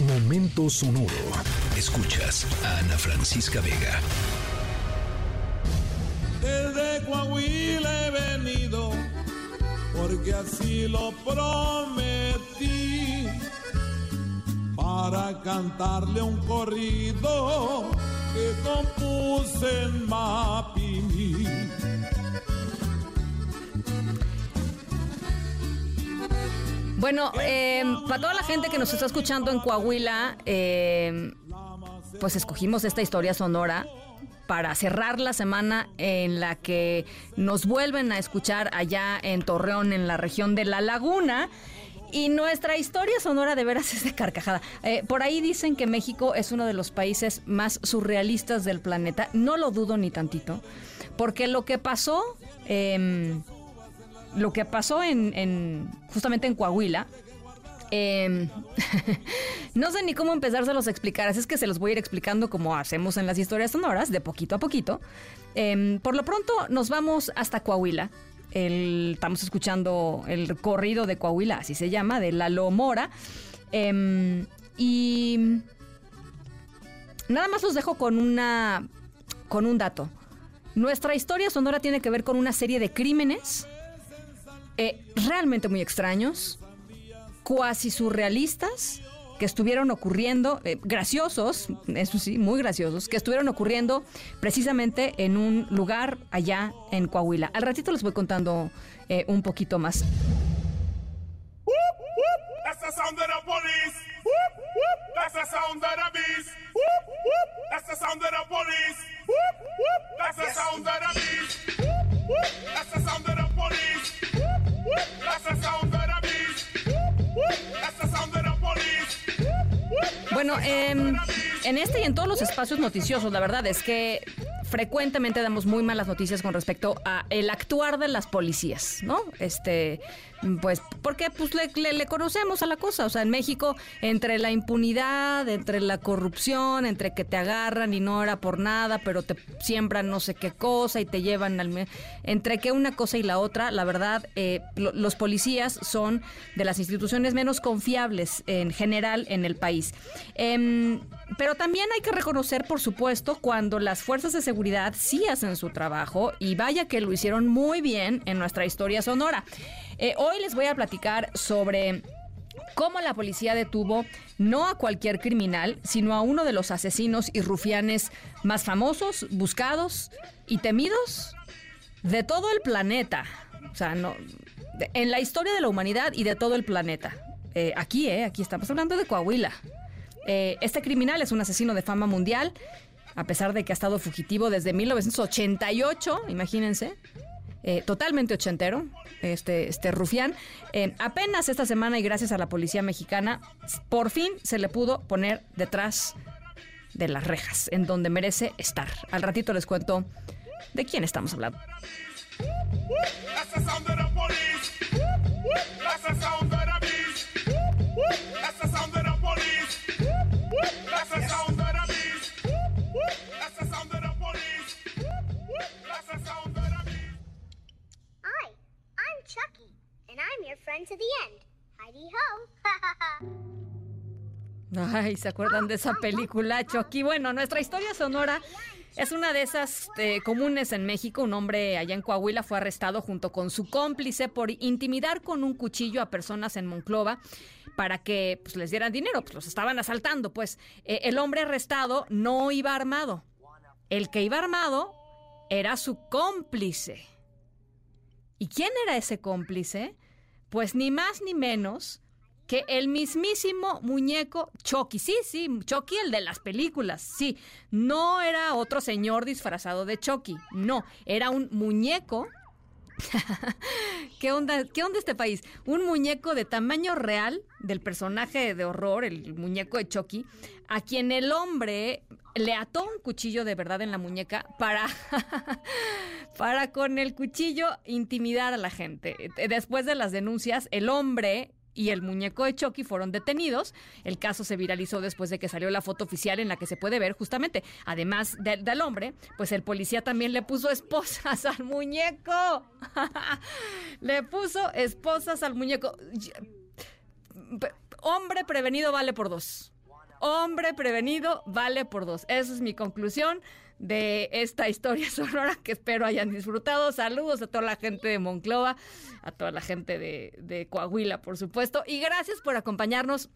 Momento sonoro. Escuchas a Ana Francisca Vega. Desde Coahuila he venido porque así lo prometí para cantarle un corrido que compuse en Mapimí. Bueno, eh, para toda la gente que nos está escuchando en Coahuila, eh, pues escogimos esta historia sonora para cerrar la semana en la que nos vuelven a escuchar allá en Torreón, en la región de La Laguna. Y nuestra historia sonora de veras es de carcajada. Eh, por ahí dicen que México es uno de los países más surrealistas del planeta. No lo dudo ni tantito. Porque lo que pasó, em, lo que pasó en- justamente en Coahuila, em, no sé ni cómo empezárselos a explicar, así es que se los voy a ir explicando como hacemos en las historias sonoras, de poquito a poquito. Em, por lo pronto nos vamos hasta Coahuila. Estamos escuchando el corrido de Coahuila, así se llama, de Lalo Mora. Em, y nada más los dejo con una con un dato. Nuestra historia sonora tiene que ver con una serie de crímenes eh, realmente muy extraños, cuasi surrealistas, que estuvieron ocurriendo, eh, graciosos, eso sí, muy graciosos, que estuvieron ocurriendo precisamente en un lugar allá en Coahuila. Al ratito les voy contando eh, un poquito más. That's the sound of the police. That's the sound of the beast. Bueno, em, en este y en todos los espacios noticiosos, la verdad es que frecuentemente damos muy malas noticias con respecto a el actuar de las policías, ¿no? Este, pues, porque pues le, conocemos a la cosa, o sea, en México, entre la impunidad, entre la corrupción, entre que te agarran y no era por nada, pero te siembran no sé qué cosa y te llevan al... Entre que una cosa y la otra, la verdad, eh, lo- los policías son de las instituciones menos confiables en general en el país. Em, pero también hay que reconocer, por supuesto, cuando las fuerzas de seguridad sí hacen su trabajo y vaya que lo hicieron muy bien en nuestra historia sonora. Eh, hoy les voy a platicar sobre cómo la policía detuvo no a cualquier criminal, sino a uno de los asesinos y rufianes más famosos, buscados y temidos de todo el planeta. O sea, no, en la historia de la humanidad y de todo el planeta. Eh, aquí, eh, aquí estamos hablando de Coahuila. Eh, este criminal es un asesino de fama mundial, a pesar de que ha estado fugitivo desde 1988, imagínense. Eh, totalmente ochentero, este, este rufián. Eh, apenas esta semana y gracias a la policía mexicana, por fin se le pudo poner detrás de las rejas, en donde merece estar. Al ratito les cuento de quién estamos hablando. Friend to! Ay, ¿se acuerdan de esa película, Chucky? Bueno, nuestra historia sonora es una de esas eh, comunes en México. Un hombre allá en Coahuila fue arrestado junto con su cómplice por intimidar con un cuchillo a personas en Monclova para que pues, les dieran dinero. Pues los estaban asaltando. Pues eh, el hombre arrestado no iba armado. El que iba armado era su cómplice. ¿Y quién era ese cómplice? Pues ni más ni menos que el mismísimo muñeco Chucky. Sí, sí, Chucky, el de las películas. Sí, no era otro señor disfrazado de Chucky. No, era un muñeco. ¿Qué onda, ¿Qué onda este país? Un muñeco de tamaño real del personaje de horror, el muñeco de Chucky, a quien el hombre le ató un cuchillo de verdad en la muñeca para, para con el cuchillo intimidar a la gente. Después de las denuncias, el hombre y el muñeco de Chucky fueron detenidos. El caso se viralizó después de que salió la foto oficial en la que se puede ver justamente, además de- del hombre, pues el policía también le puso esposas al muñeco. le puso esposas al muñeco. Hombre prevenido vale por dos. Hombre prevenido vale por dos. Esa es mi conclusión de esta historia sonora que espero hayan disfrutado. Saludos a toda la gente de Monclova, a toda la gente de, Coahuila, por supuesto. Y gracias por acompañarnos.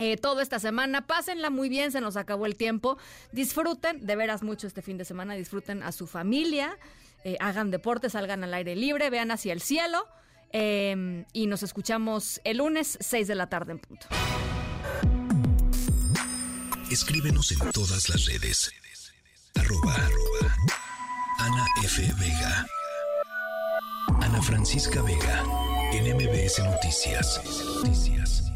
Eh, toda esta semana, pásenla muy bien, se nos acabó el tiempo. Disfruten de veras mucho este fin de semana, disfruten a su familia, eh, hagan deporte, salgan al aire libre, vean hacia el cielo eh, y nos escuchamos el lunes 6 de la tarde en punto. Escríbenos en todas las redes. Arroba, arroba Ana F. Vega. Ana Francisca Vega. En Noticias. Noticias.